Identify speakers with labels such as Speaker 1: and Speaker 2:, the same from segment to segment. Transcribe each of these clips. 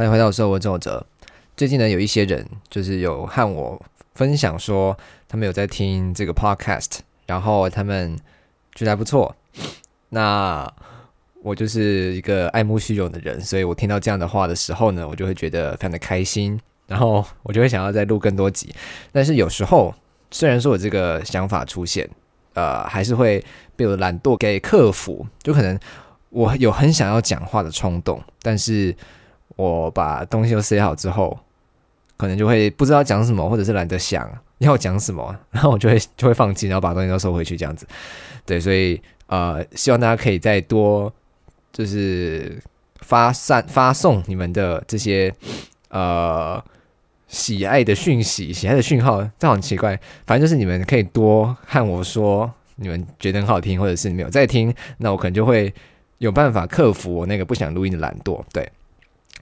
Speaker 1: 欢迎回到我《生活奏折》。最近呢，有一些人就是有和我分享说，他们有在听这个 podcast，然后他们觉得还不错。那我就是一个爱慕虚荣的人，所以我听到这样的话的时候呢，我就会觉得非常的开心，然后我就会想要再录更多集。但是有时候，虽然说我这个想法出现，呃，还是会被我懒惰给克服，就可能。我有很想要讲话的冲动，但是我把东西都塞好之后，可能就会不知道讲什么，或者是懒得想要讲什么，然后我就会就会放弃，然后把东西都收回去这样子。对，所以呃，希望大家可以再多就是发散发送你们的这些呃喜爱的讯息、喜爱的讯号，这很奇怪，反正就是你们可以多和我说你们觉得很好听，或者是你们有在听，那我可能就会。有办法克服我那个不想录音的懒惰，对。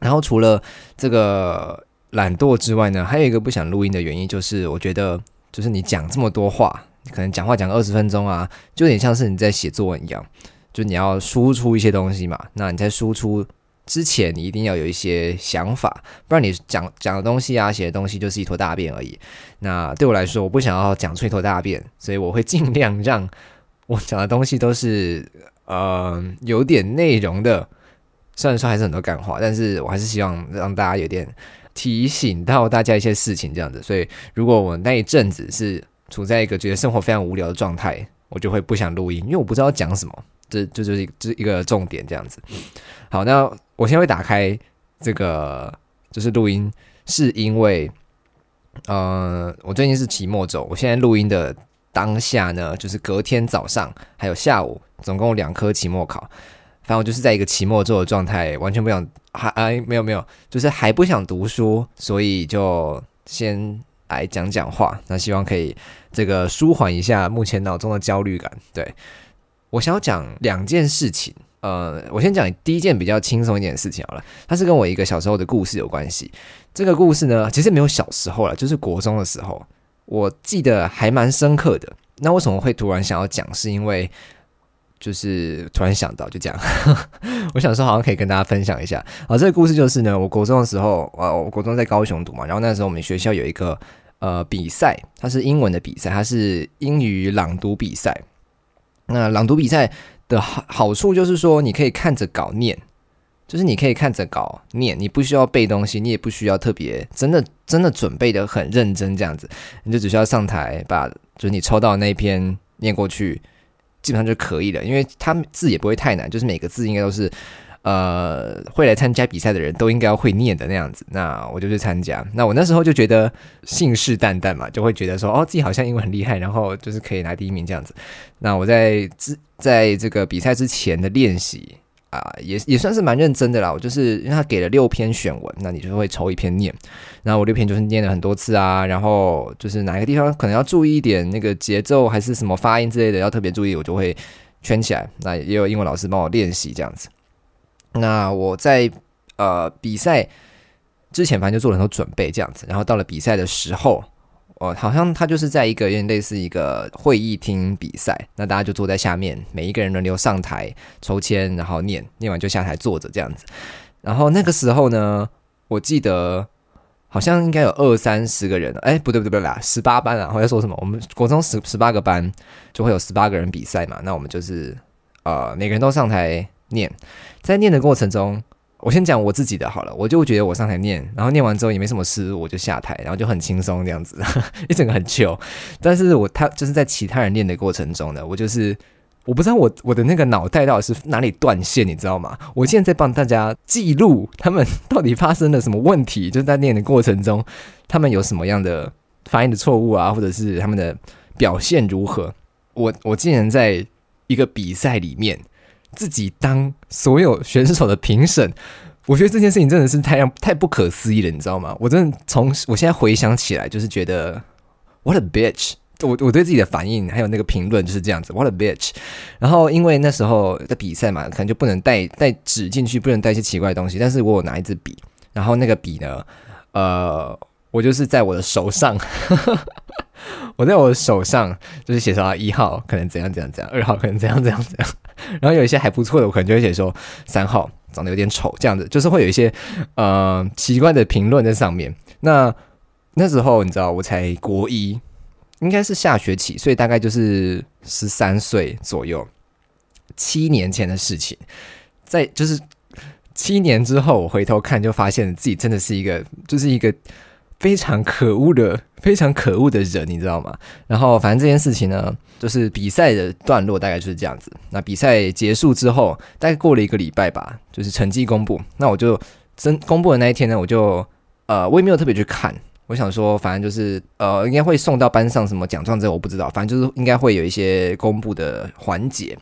Speaker 1: 然后除了这个懒惰之外呢，还有一个不想录音的原因，就是我觉得，就是你讲这么多话，可能讲话讲二十分钟啊，就有点像是你在写作文一样，就你要输出一些东西嘛。那你在输出之前，你一定要有一些想法，不然你讲讲的东西啊，写的东西就是一坨大便而已。那对我来说，我不想要讲出一坨大便，所以我会尽量让我讲的东西都是。呃，有点内容的，虽然说还是很多干话，但是我还是希望让大家有点提醒到大家一些事情这样子。所以，如果我那一阵子是处在一个觉得生活非常无聊的状态，我就会不想录音，因为我不知道讲什么。这这就是这一个重点这样子。好，那我先会打开这个就是录音，是因为呃，我最近是期末周，我现在录音的。当下呢，就是隔天早上还有下午，总共两科期末考。反正我就是在一个期末做的状态，完全不想还哎没有没有，就是还不想读书，所以就先来讲讲话。那希望可以这个舒缓一下目前脑中的焦虑感。对我想要讲两件事情，呃，我先讲第一件比较轻松一点的事情好了，它是跟我一个小时候的故事有关系。这个故事呢，其实没有小时候了，就是国中的时候。我记得还蛮深刻的。那为什么会突然想要讲？是因为就是突然想到，就这样。我想说，好像可以跟大家分享一下。啊，这个故事就是呢，我国中的时候，呃，我国中在高雄读嘛，然后那时候我们学校有一个呃比赛，它是英文的比赛，它是英语朗读比赛。那朗读比赛的好好处就是说，你可以看着稿念。就是你可以看着稿念，你不需要背东西，你也不需要特别真的真的准备的很认真这样子，你就只需要上台把就是你抽到那篇念过去，基本上就可以了。因为他字也不会太难，就是每个字应该都是呃会来参加比赛的人都应该要会念的那样子。那我就去参加，那我那时候就觉得信誓旦旦嘛，就会觉得说哦自己好像英文很厉害，然后就是可以拿第一名这样子。那我在之在这个比赛之前的练习。啊，也也算是蛮认真的啦。我就是因为他给了六篇选文，那你就会抽一篇念。然后我六篇就是念了很多次啊，然后就是哪个地方可能要注意一点那个节奏还是什么发音之类的要特别注意，我就会圈起来。那也有英文老师帮我练习这样子。那我在呃比赛之前反正就做了很多准备这样子，然后到了比赛的时候。哦，好像他就是在一个有点类似一个会议厅比赛，那大家就坐在下面，每一个人轮流上台抽签，然后念，念完就下台坐着这样子。然后那个时候呢，我记得好像应该有二三十个人，哎，不对不对不对啦，十八班啊，我在说什么？我们国中十十八个班就会有十八个人比赛嘛，那我们就是呃每个人都上台念，在念的过程中。我先讲我自己的好了，我就觉得我上台念，然后念完之后也没什么事，我就下台，然后就很轻松这样子，一整个很 chill。但是我他就是在其他人念的过程中呢，我就是我不知道我我的那个脑袋到底是哪里断线，你知道吗？我现在在帮大家记录他们到底发生了什么问题，就是在念的过程中，他们有什么样的发音的错误啊，或者是他们的表现如何？我我竟然在一个比赛里面。自己当所有选手的评审，我觉得这件事情真的是太让太不可思议了，你知道吗？我真的从我现在回想起来，就是觉得 what a bitch！我我对自己的反应还有那个评论就是这样子，what a bitch！然后因为那时候在比赛嘛，可能就不能带带纸进去，不能带一些奇怪的东西。但是我有拿一支笔，然后那个笔呢，呃，我就是在我的手上。我在我的手上就是写说一号可能怎样怎样怎样，二号可能怎样怎样怎样，然后有一些还不错的，我可能就会写说三号，长得有点丑，这样子就是会有一些呃奇怪的评论在上面。那那时候你知道我才国一，应该是下学期，所以大概就是十三岁左右，七年前的事情，在就是七年之后，我回头看就发现自己真的是一个，就是一个非常可恶的、非常可恶的人，你知道吗？然后反正这件事情呢，就是比赛的段落大概就是这样子。那比赛结束之后，大概过了一个礼拜吧，就是成绩公布。那我就真公布的那一天呢，我就呃，我也没有特别去看。我想说，反正就是呃，应该会送到班上什么奖状，这我不知道。反正就是应该会有一些公布的环节，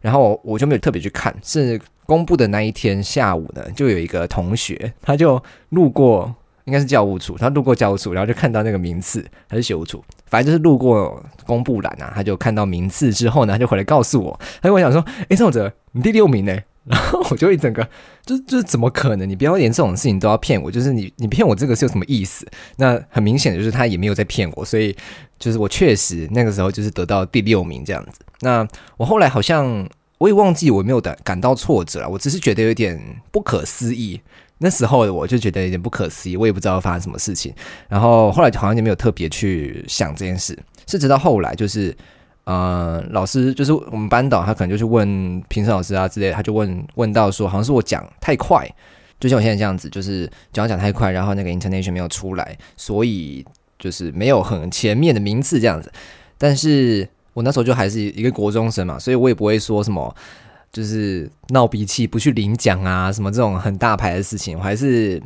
Speaker 1: 然后我就没有特别去看。是公布的那一天下午呢，就有一个同学，他就路过，应该是教务处，他路过教务处，然后就看到那个名次还是学务处，反正就是路过公布栏啊，他就看到名次之后呢，他就回来告诉我，他跟我讲说：“哎，宋哲，你第六名呢。”然后我就一整个，就就是怎么可能？你不要连这种事情都要骗我，就是你你骗我这个是有什么意思？那很明显的就是他也没有在骗我，所以就是我确实那个时候就是得到第六名这样子。那我后来好像我也忘记我没有感感到挫折了，我只是觉得有点不可思议。那时候我就觉得有点不可思议，我也不知道发生什么事情。然后后来好像就没有特别去想这件事，是直到后来就是。呃，老师就是我们班导，他可能就去问评审老师啊之类，他就问问到说，好像是我讲太快，就像我现在这样子，就是讲讲太快，然后那个 intonation 没有出来，所以就是没有很前面的名次这样子。但是我那时候就还是一个国中生嘛，所以我也不会说什么，就是闹脾气不去领奖啊，什么这种很大牌的事情，我还是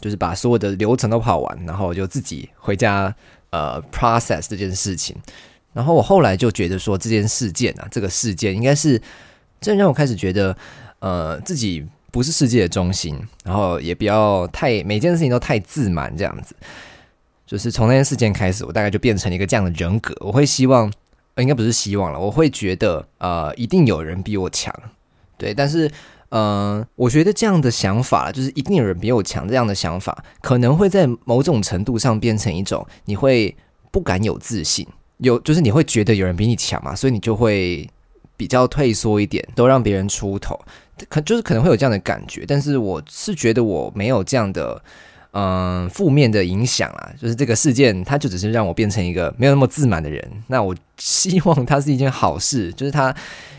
Speaker 1: 就是把所有的流程都跑完，然后就自己回家呃 process 这件事情。然后我后来就觉得说这件事件啊，这个事件应该是真让我开始觉得，呃，自己不是世界的中心，然后也不要太每件事情都太自满这样子。就是从那件事件开始，我大概就变成一个这样的人格。我会希望，应该不是希望了，我会觉得，呃，一定有人比我强，对。但是，嗯，我觉得这样的想法，就是一定有人比我强这样的想法，可能会在某种程度上变成一种你会不敢有自信。有，就是你会觉得有人比你强嘛，所以你就会比较退缩一点，都让别人出头，可就是可能会有这样的感觉。但是我是觉得我没有这样的，嗯，负面的影响啊。就是这个事件，它就只是让我变成一个没有那么自满的人。那我希望它是一件好事，就是它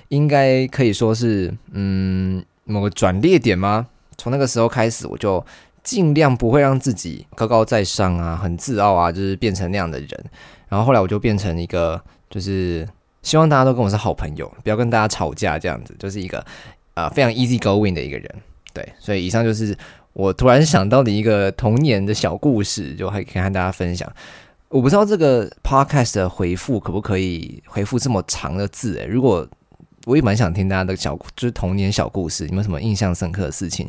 Speaker 1: 应该可以说是，嗯，某个转捩点吗？从那个时候开始，我就尽量不会让自己高高在上啊，很自傲啊，就是变成那样的人。然后后来我就变成一个，就是希望大家都跟我是好朋友，不要跟大家吵架这样子，就是一个呃非常 easy going 的一个人。对，所以以上就是我突然想到的一个童年的小故事，就还可以和大家分享。我不知道这个 podcast 的回复可不可以回复这么长的字？诶，如果我也蛮想听大家的小，就是童年小故事，有没有什么印象深刻的事情？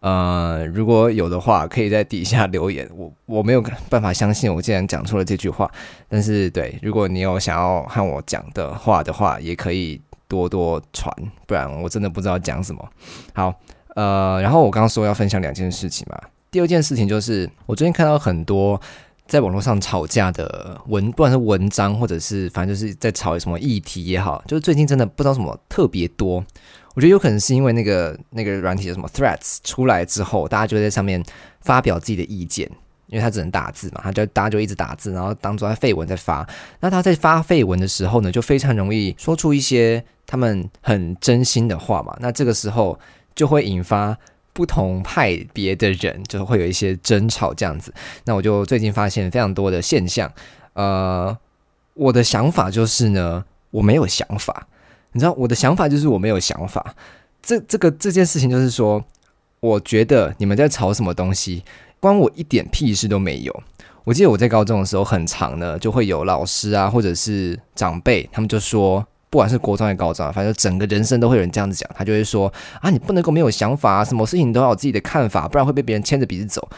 Speaker 1: 呃，如果有的话，可以在底下留言。我我没有办法相信我竟然讲出了这句话，但是对，如果你有想要和我讲的话的话，也可以多多传，不然我真的不知道讲什么。好，呃，然后我刚刚说要分享两件事情嘛，第二件事情就是我最近看到很多在网络上吵架的文，不管是文章或者是反正就是在吵什么议题也好，就是最近真的不知道什么特别多。我觉得有可能是因为那个那个软体的什么 Threads 出来之后，大家就在上面发表自己的意见，因为他只能打字嘛，他就大家就一直打字，然后当做在废文在发。那他在发废文的时候呢，就非常容易说出一些他们很真心的话嘛。那这个时候就会引发不同派别的人，就会有一些争吵这样子。那我就最近发现非常多的现象，呃，我的想法就是呢，我没有想法。你知道我的想法就是我没有想法，这这个这件事情就是说，我觉得你们在吵什么东西，关我一点屁事都没有。我记得我在高中的时候，很长呢，就会有老师啊，或者是长辈，他们就说，不管是国中还是高中，反正整个人生都会有人这样子讲，他就会说啊，你不能够没有想法啊，什么事情都要有自己的看法，不然会被别人牵着鼻子走。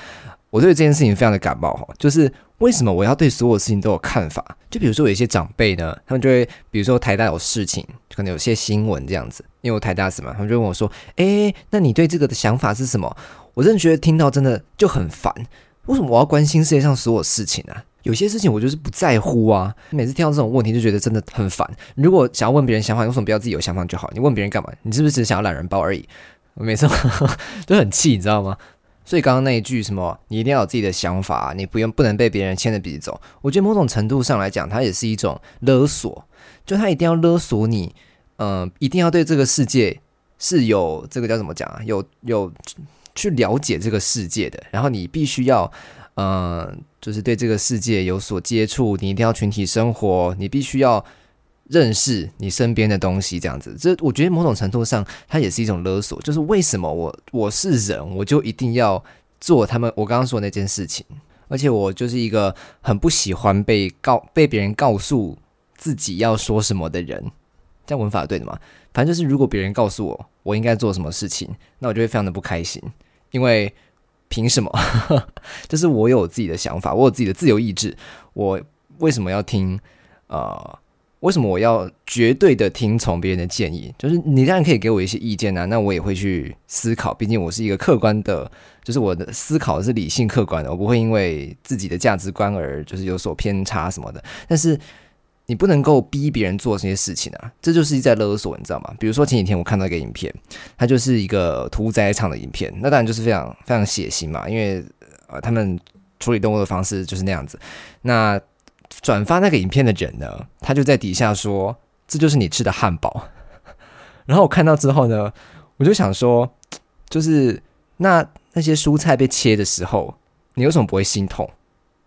Speaker 1: 我对这件事情非常的感冒哈，就是为什么我要对所有事情都有看法？就比如说有一些长辈呢，他们就会，比如说台大有事情，可能有些新闻这样子，因为我台大什么，他们就问我说：“哎，那你对这个的想法是什么？”我真的觉得听到真的就很烦。为什么我要关心世界上所有事情啊？有些事情我就是不在乎啊。每次听到这种问题，就觉得真的很烦。如果想要问别人想法，为什么不要自己有想法就好？你问别人干嘛？你是不是只想要懒人包而已？我每次 都很气，你知道吗？所以刚刚那一句什么，你一定要有自己的想法，你不用不能被别人牵着鼻子走。我觉得某种程度上来讲，它也是一种勒索，就他一定要勒索你，嗯，一定要对这个世界是有这个叫怎么讲啊？有有去了解这个世界的，然后你必须要，嗯，就是对这个世界有所接触，你一定要群体生活，你必须要。认识你身边的东西，这样子，这我觉得某种程度上，它也是一种勒索。就是为什么我我是人，我就一定要做他们我刚刚说的那件事情，而且我就是一个很不喜欢被告被别人告诉自己要说什么的人。这样文法对的吗？反正就是，如果别人告诉我我应该做什么事情，那我就会非常的不开心，因为凭什么？就是我有自己的想法，我有自己的自由意志，我为什么要听？呃。为什么我要绝对的听从别人的建议？就是你当然可以给我一些意见啊，那我也会去思考。毕竟我是一个客观的，就是我的思考是理性客观的，我不会因为自己的价值观而就是有所偏差什么的。但是你不能够逼别人做这些事情啊，这就是在勒索，你知道吗？比如说前几天我看到一个影片，它就是一个屠宰场的影片，那当然就是非常非常血腥嘛，因为呃他们处理动物的方式就是那样子。那转发那个影片的人呢，他就在底下说：“这就是你吃的汉堡。”然后我看到之后呢，我就想说，就是那那些蔬菜被切的时候，你为什么不会心痛？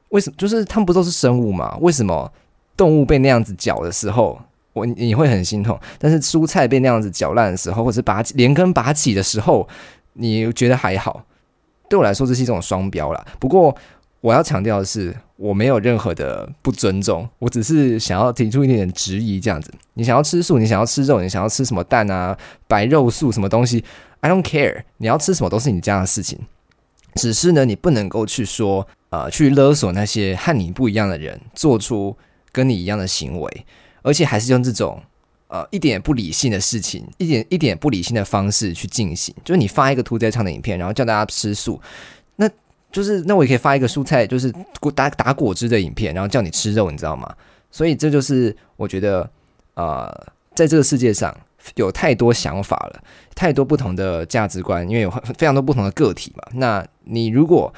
Speaker 1: 为什么？就是他们不都是生物吗？为什么动物被那样子搅的时候，我你会很心痛？但是蔬菜被那样子搅烂的时候，或者拔连根拔起的时候，你觉得还好？对我来说，这是一种双标啦。不过。我要强调的是，我没有任何的不尊重，我只是想要提出一点点质疑，这样子。你想要吃素，你想要吃肉，你想要吃什么蛋啊、白肉素什么东西，I don't care。你要吃什么都是你家的事情，只是呢，你不能够去说，呃，去勒索那些和你不一样的人，做出跟你一样的行为，而且还是用这种呃一点不理性的事情，一点一点不理性的方式去进行。就是你发一个屠宰场的影片，然后叫大家吃素，那。就是那我也可以发一个蔬菜，就是打打果汁的影片，然后叫你吃肉，你知道吗？所以这就是我觉得，呃，在这个世界上有太多想法了，太多不同的价值观，因为有非常多不同的个体嘛。那你如果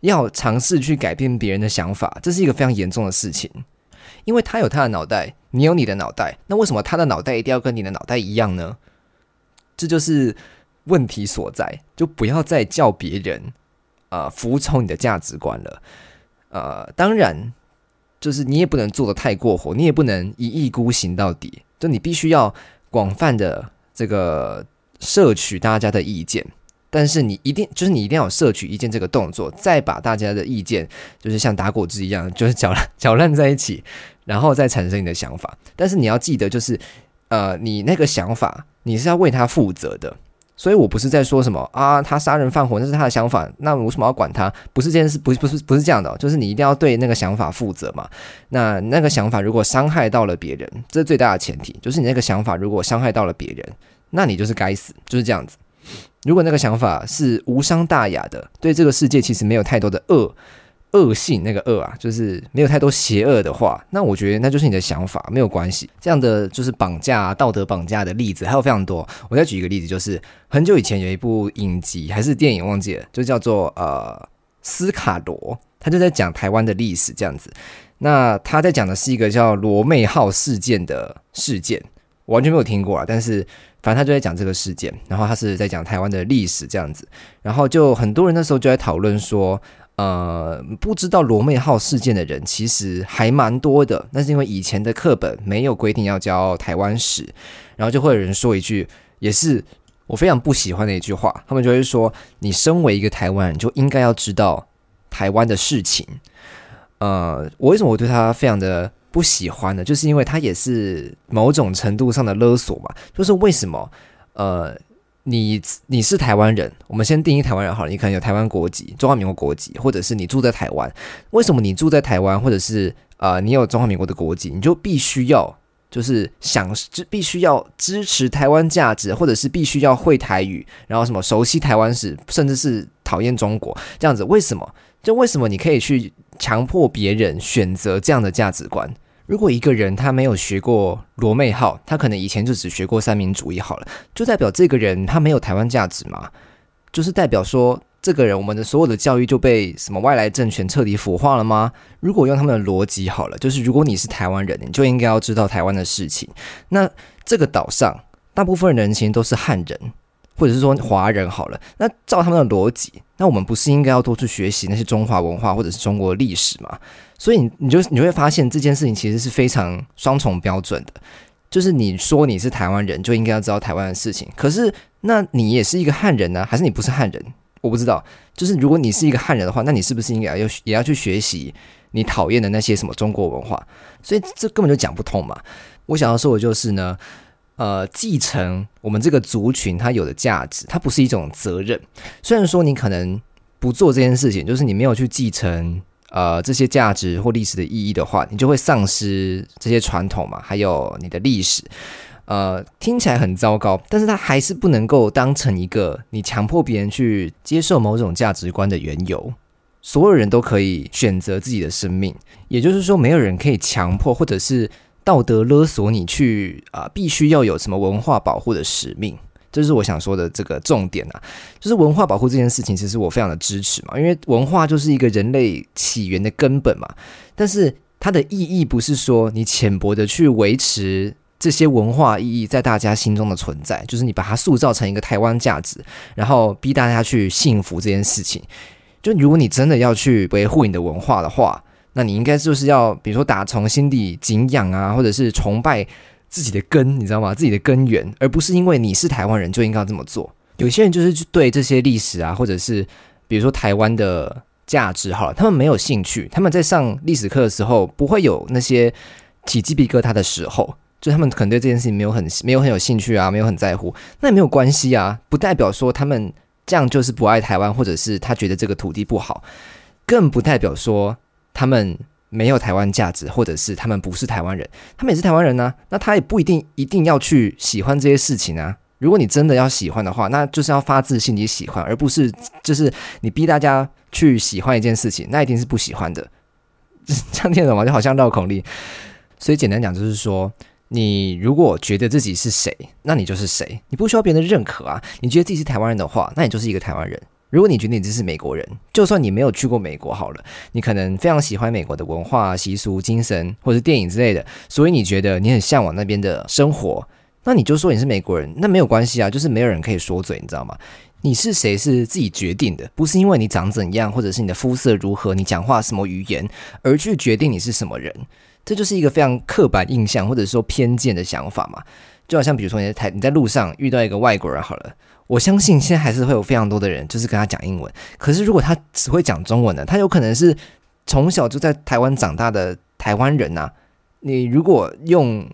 Speaker 1: 要尝试去改变别人的想法，这是一个非常严重的事情，因为他有他的脑袋，你有你的脑袋，那为什么他的脑袋一定要跟你的脑袋一样呢？这就是问题所在，就不要再叫别人。呃，服从你的价值观了。呃，当然，就是你也不能做的太过火，你也不能一意孤行到底。就你必须要广泛的这个摄取大家的意见，但是你一定就是你一定要有摄取意见这个动作，再把大家的意见就是像打果汁一样，就是搅搅烂在一起，然后再产生你的想法。但是你要记得，就是呃，你那个想法你是要为他负责的。所以我不是在说什么啊，他杀人放火那是他的想法，那我为什么要管他？不是这件事，不是不是不是这样的，就是你一定要对那个想法负责嘛。那那个想法如果伤害到了别人，这是最大的前提，就是你那个想法如果伤害到了别人，那你就是该死，就是这样子。如果那个想法是无伤大雅的，对这个世界其实没有太多的恶。恶性那个恶啊，就是没有太多邪恶的话，那我觉得那就是你的想法，没有关系。这样的就是绑架、道德绑架的例子还有非常多。我再举一个例子，就是很久以前有一部影集还是电影忘记了，就叫做呃斯卡罗，他就在讲台湾的历史这样子。那他在讲的是一个叫罗妹号事件的事件，我完全没有听过啊。但是反正他就在讲这个事件，然后他是在讲台湾的历史这样子，然后就很多人那时候就在讨论说。呃，不知道罗妹号事件的人其实还蛮多的，那是因为以前的课本没有规定要教台湾史，然后就会有人说一句，也是我非常不喜欢的一句话，他们就会说，你身为一个台湾人，就应该要知道台湾的事情。呃，我为什么我对他非常的不喜欢呢？就是因为他也是某种程度上的勒索嘛，就是为什么呃。你你是台湾人，我们先定义台湾人好了。你可能有台湾国籍，中华民国国籍，或者是你住在台湾。为什么你住在台湾，或者是呃你有中华民国的国籍，你就必须要就是想就必须要支持台湾价值，或者是必须要会台语，然后什么熟悉台湾史，甚至是讨厌中国这样子？为什么？就为什么你可以去强迫别人选择这样的价值观？如果一个人他没有学过罗妹号，他可能以前就只学过三民主义好了，就代表这个人他没有台湾价值吗？就是代表说，这个人我们的所有的教育就被什么外来政权彻底腐化了吗？如果用他们的逻辑好了，就是如果你是台湾人，你就应该要知道台湾的事情。那这个岛上大部分人其实都是汉人，或者是说华人好了。那照他们的逻辑，那我们不是应该要多去学习那些中华文化或者是中国历史吗？所以你你就你会发现这件事情其实是非常双重标准的。就是你说你是台湾人，就应该要知道台湾的事情。可是，那你也是一个汉人呢，还是你不是汉人？我不知道。就是如果你是一个汉人的话，那你是不是应该要也要去学习你讨厌的那些什么中国文化？所以这根本就讲不通嘛。我想要说的就是呢，呃，继承我们这个族群它有的价值，它不是一种责任。虽然说你可能不做这件事情，就是你没有去继承。呃，这些价值或历史的意义的话，你就会丧失这些传统嘛，还有你的历史。呃，听起来很糟糕，但是它还是不能够当成一个你强迫别人去接受某种价值观的缘由。所有人都可以选择自己的生命，也就是说，没有人可以强迫或者是道德勒索你去啊，必须要有什么文化保护的使命。这是我想说的这个重点啊，就是文化保护这件事情，其实我非常的支持嘛，因为文化就是一个人类起源的根本嘛。但是它的意义不是说你浅薄的去维持这些文化意义在大家心中的存在，就是你把它塑造成一个台湾价值，然后逼大家去信服这件事情。就如果你真的要去维护你的文化的话，那你应该就是要比如说打从心底敬仰啊，或者是崇拜。自己的根，你知道吗？自己的根源，而不是因为你是台湾人就应该要这么做。有些人就是对这些历史啊，或者是比如说台湾的价值，好了，他们没有兴趣。他们在上历史课的时候，不会有那些起鸡皮疙瘩的时候，就他们可能对这件事情没有很没有很有兴趣啊，没有很在乎。那也没有关系啊，不代表说他们这样就是不爱台湾，或者是他觉得这个土地不好，更不代表说他们。没有台湾价值，或者是他们不是台湾人，他们也是台湾人呢。那他也不一定一定要去喜欢这些事情啊。如果你真的要喜欢的话，那就是要发自心底喜欢，而不是就是你逼大家去喜欢一件事情，那一定是不喜欢的。这样听懂吗？就好像绕口令。所以简单讲就是说，你如果觉得自己是谁，那你就是谁，你不需要别人的认可啊。你觉得自己是台湾人的话，那你就是一个台湾人。如果你觉得你这是美国人，就算你没有去过美国好了，你可能非常喜欢美国的文化、习俗、精神或者电影之类的，所以你觉得你很向往那边的生活，那你就说你是美国人，那没有关系啊，就是没有人可以说嘴，你知道吗？你是谁是自己决定的，不是因为你长怎样，或者是你的肤色如何，你讲话什么语言而去决定你是什么人，这就是一个非常刻板印象或者说偏见的想法嘛。就好像比如说你在台你在路上遇到一个外国人好了。我相信现在还是会有非常多的人，就是跟他讲英文。可是如果他只会讲中文呢？他有可能是从小就在台湾长大的台湾人呐。你如果用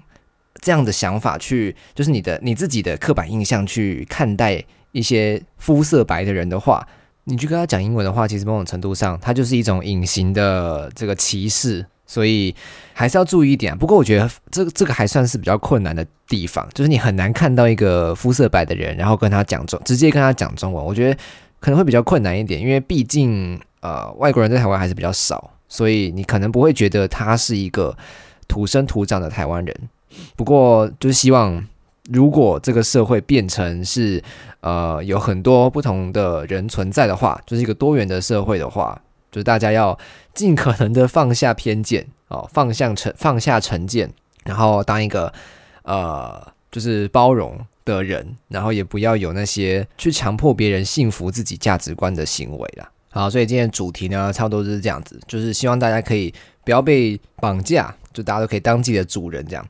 Speaker 1: 这样的想法去，就是你的你自己的刻板印象去看待一些肤色白的人的话，你去跟他讲英文的话，其实某种程度上，它就是一种隐形的这个歧视。所以还是要注意一点。不过我觉得这个这个还算是比较困难的地方，就是你很难看到一个肤色白的人，然后跟他讲中，直接跟他讲中文。我觉得可能会比较困难一点，因为毕竟呃外国人在台湾还是比较少，所以你可能不会觉得他是一个土生土长的台湾人。不过就是希望，如果这个社会变成是呃有很多不同的人存在的话，就是一个多元的社会的话。就是大家要尽可能的放下偏见 哦，放下成放下成见，然后当一个呃，就是包容的人，然后也不要有那些去强迫别人信服自己价值观的行为啦。好，所以今天主题呢，差不多就是这样子，就是希望大家可以不要被绑架，就大家都可以当自己的主人这样。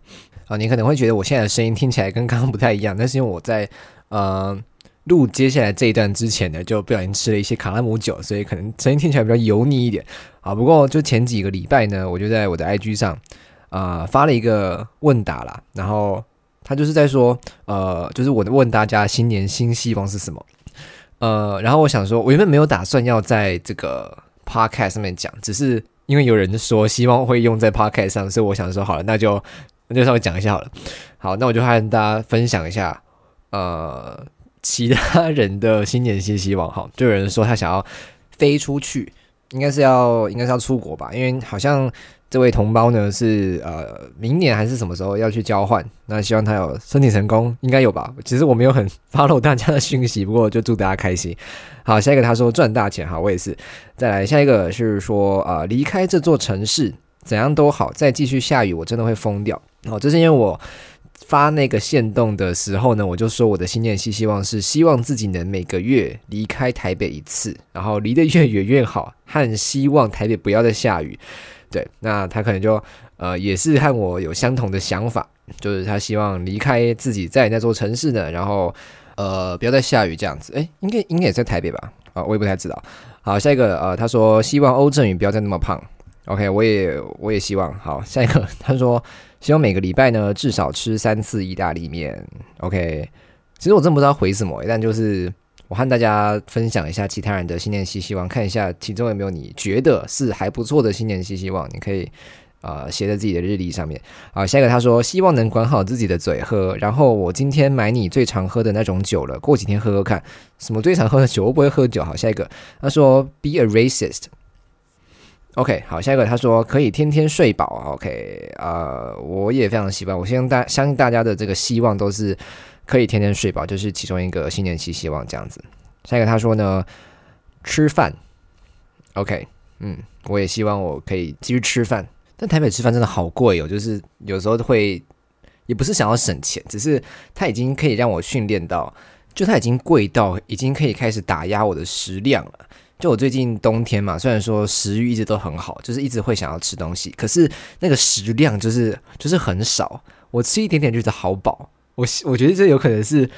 Speaker 1: 啊，你可能会觉得我现在的声音听起来跟刚刚不太一样，那是因为我在呃。录接下来这一段之前呢，就不小心吃了一些卡拉姆酒，所以可能声音听起来比较油腻一点。啊，不过就前几个礼拜呢，我就在我的 IG 上啊发了一个问答啦，然后他就是在说，呃，就是我问大家新年新希望是什么？呃，然后我想说，我原本没有打算要在这个 Podcast 上面讲，只是因为有人说希望会用在 Podcast 上，所以我想说好了，那就那就稍微讲一下好了。好，那我就和大家分享一下，呃。其他人的新年新希望，哈，就有人说他想要飞出去，应该是要应该是要出国吧，因为好像这位同胞呢是呃明年还是什么时候要去交换？那希望他有申请成功，应该有吧？其实我没有很 follow 大家的讯息，不过就祝大家开心。好，下一个他说赚大钱，好，我也是。再来下一个是说啊离开这座城市怎样都好，再继续下雨我真的会疯掉。哦，这是因为我发那个限动的时候呢，我就说我的新年希希望是希望自己能每个月离开台北一次，然后离得越远越好，和希望台北不要再下雨。对，那他可能就呃也是和我有相同的想法，就是他希望离开自己在那座城市的，然后呃不要再下雨这样子。诶，应该应该也在台北吧？啊，我也不太知道。好，下一个呃，他说希望欧振宇不要再那么胖。OK，我也我也希望。好，下一个他说希望每个礼拜呢至少吃三次意大利面。OK，其实我真不知道回什么，但就是。我和大家分享一下其他人的新年希希望，看一下其中有没有你觉得是还不错的新年希希望，你可以呃写在自己的日历上面。好，下一个他说希望能管好自己的嘴喝，然后我今天买你最常喝的那种酒了，过几天喝喝看。什么最常喝的酒？我不会喝酒。好，下一个他说 be a racist。OK，好，下一个他说可以天天睡饱。OK，呃，我也非常希望，我相信大相信大家的这个希望都是。可以天天睡饱，就是其中一个新年期希望这样子。下一个他说呢，吃饭，OK，嗯，我也希望我可以继续吃饭。但台北吃饭真的好贵哦，就是有时候会，也不是想要省钱，只是它已经可以让我训练到，就它已经贵到已经可以开始打压我的食量了。就我最近冬天嘛，虽然说食欲一直都很好，就是一直会想要吃东西，可是那个食量就是就是很少，我吃一点点觉得好饱。我我觉得这有可能是，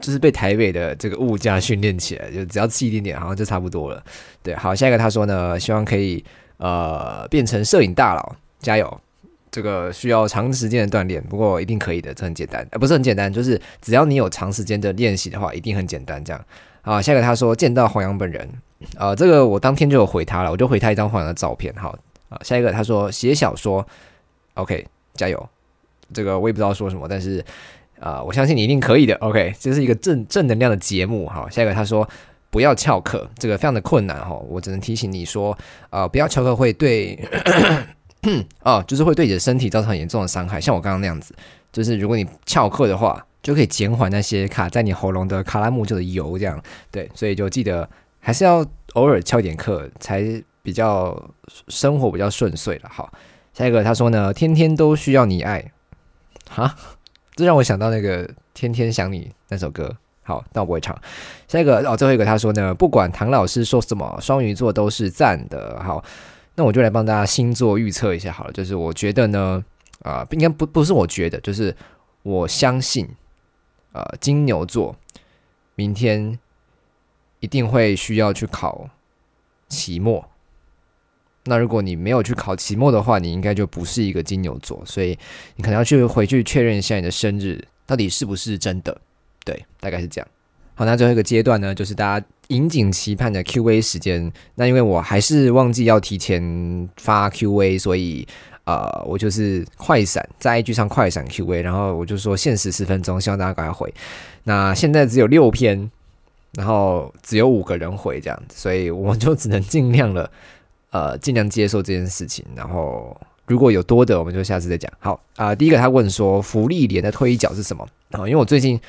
Speaker 1: 就是被台北的这个物价训练起来，就只要吃一点点，好像就差不多了。对，好，下一个他说呢，希望可以呃变成摄影大佬，加油！这个需要长时间的锻炼，不过一定可以的，这很简单，呃，不是很简单，就是只要你有长时间的练习的话，一定很简单。这样，好，下一个他说见到黄洋本人，呃，这个我当天就有回他了，我就回他一张黄的照片。好，啊，下一个他说写小说，OK，加油！这个我也不知道说什么，但是。啊，我相信你一定可以的。OK，这是一个正正能量的节目。好，下一个他说不要翘课，这个非常的困难哈。我只能提醒你说，呃，不要翘课会对，哦，就是会对你的身体造成很严重的伤害。像我刚刚那样子，就是如果你翘课的话，就可以减缓那些卡在你喉咙的卡拉木酒的油，这样对。所以就记得还是要偶尔翘点课，才比较生活比较顺遂了。好，下一个他说呢，天天都需要你爱，哈。这让我想到那个《天天想你》那首歌，好，但我不会唱。下一个哦，最后一个他说呢，不管唐老师说什么，双鱼座都是赞的。好，那我就来帮大家星座预测一下好了。就是我觉得呢，啊，应该不不是我觉得，就是我相信，呃，金牛座明天一定会需要去考期末。那如果你没有去考期末的话，你应该就不是一个金牛座，所以你可能要去回去确认一下你的生日到底是不是真的。对，大概是这样。好，那最后一个阶段呢，就是大家引颈期盼的 Q&A 时间。那因为我还是忘记要提前发 Q&A，所以呃，我就是快闪在 IG 上快闪 Q&A，然后我就说限时十分钟，希望大家赶快回。那现在只有六篇，然后只有五个人回这样子，所以我就只能尽量了。呃，尽量接受这件事情，然后如果有多的，我们就下次再讲。好啊，第一个他问说福利点的推角是什么？啊，因为我最近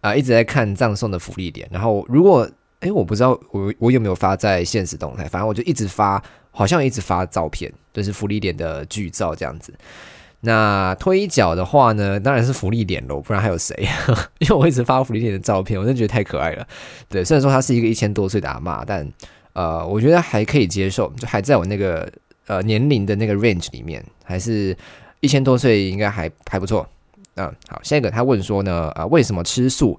Speaker 1: 啊一直在看葬送的福利点，然后如果哎我不知道我我有没有发在现实动态，反正我就一直发，好像一直发照片，就是福利点的剧照这样子。那推角的话呢，当然是福利点喽，不然还有谁？因为我一直发福利点的照片，我真的觉得太可爱了。对，虽然说他是一个一千多岁的阿妈，但。呃，我觉得还可以接受，就还在我那个呃年龄的那个 range 里面，还是一千多岁应该还还不错。嗯，好，下一个他问说呢，啊，为什么吃素？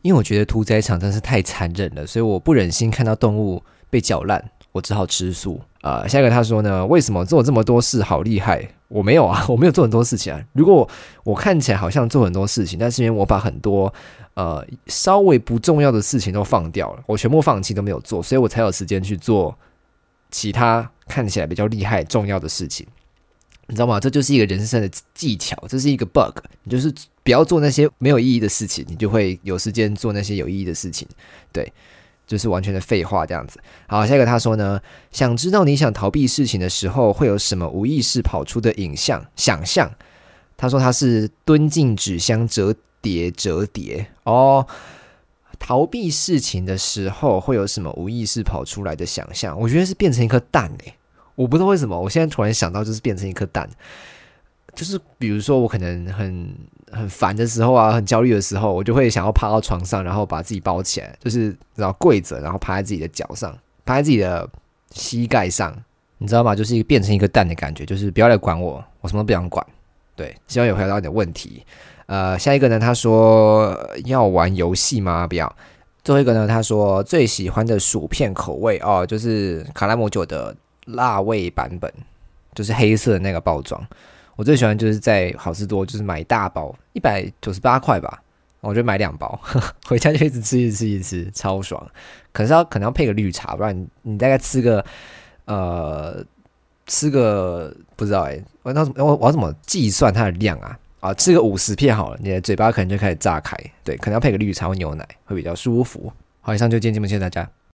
Speaker 1: 因为我觉得屠宰场真是太残忍了，所以我不忍心看到动物被搅烂，我只好吃素。啊，下一个他说呢，为什么做这么多事好厉害？我没有啊，我没有做很多事情啊。如果我看起来好像做很多事情，但是因为我把很多。呃，稍微不重要的事情都放掉了，我全部放弃都没有做，所以我才有时间去做其他看起来比较厉害、重要的事情，你知道吗？这就是一个人生的技巧，这是一个 bug。你就是不要做那些没有意义的事情，你就会有时间做那些有意义的事情。对，就是完全的废话这样子。好，下一个他说呢，想知道你想逃避事情的时候会有什么无意识跑出的影像想象？他说他是蹲进纸箱折叠折叠哦。逃避事情的时候会有什么无意识跑出来的想象？我觉得是变成一颗蛋诶，我不知道为什么，我现在突然想到就是变成一颗蛋。就是比如说，我可能很很烦的时候啊，很焦虑的时候，我就会想要趴到床上，然后把自己包起来，就是然后跪着，然后趴在自己的脚上，趴在自己的膝盖上，你知道吗？就是一个变成一个蛋的感觉，就是不要来管我，我什么都不想管。对，希望有回答到你的问题。呃，下一个呢，他说要玩游戏吗？不要。最后一个呢，他说最喜欢的薯片口味哦，就是卡拉姆酒的辣味版本，就是黑色的那个包装。我最喜欢就是在好事多，就是买大包，一百九十八块吧，我就买两包，回家就一直吃，一直吃，一直吃，超爽。可是要可能要配个绿茶，不然你你大概吃个呃吃个不知道哎，我那我我要怎么计算它的量啊？啊，吃个五十片好了，你的嘴巴可能就开始炸开。对，可能要配个绿茶或牛奶会比较舒服。好，以上就今天节目，谢谢大家。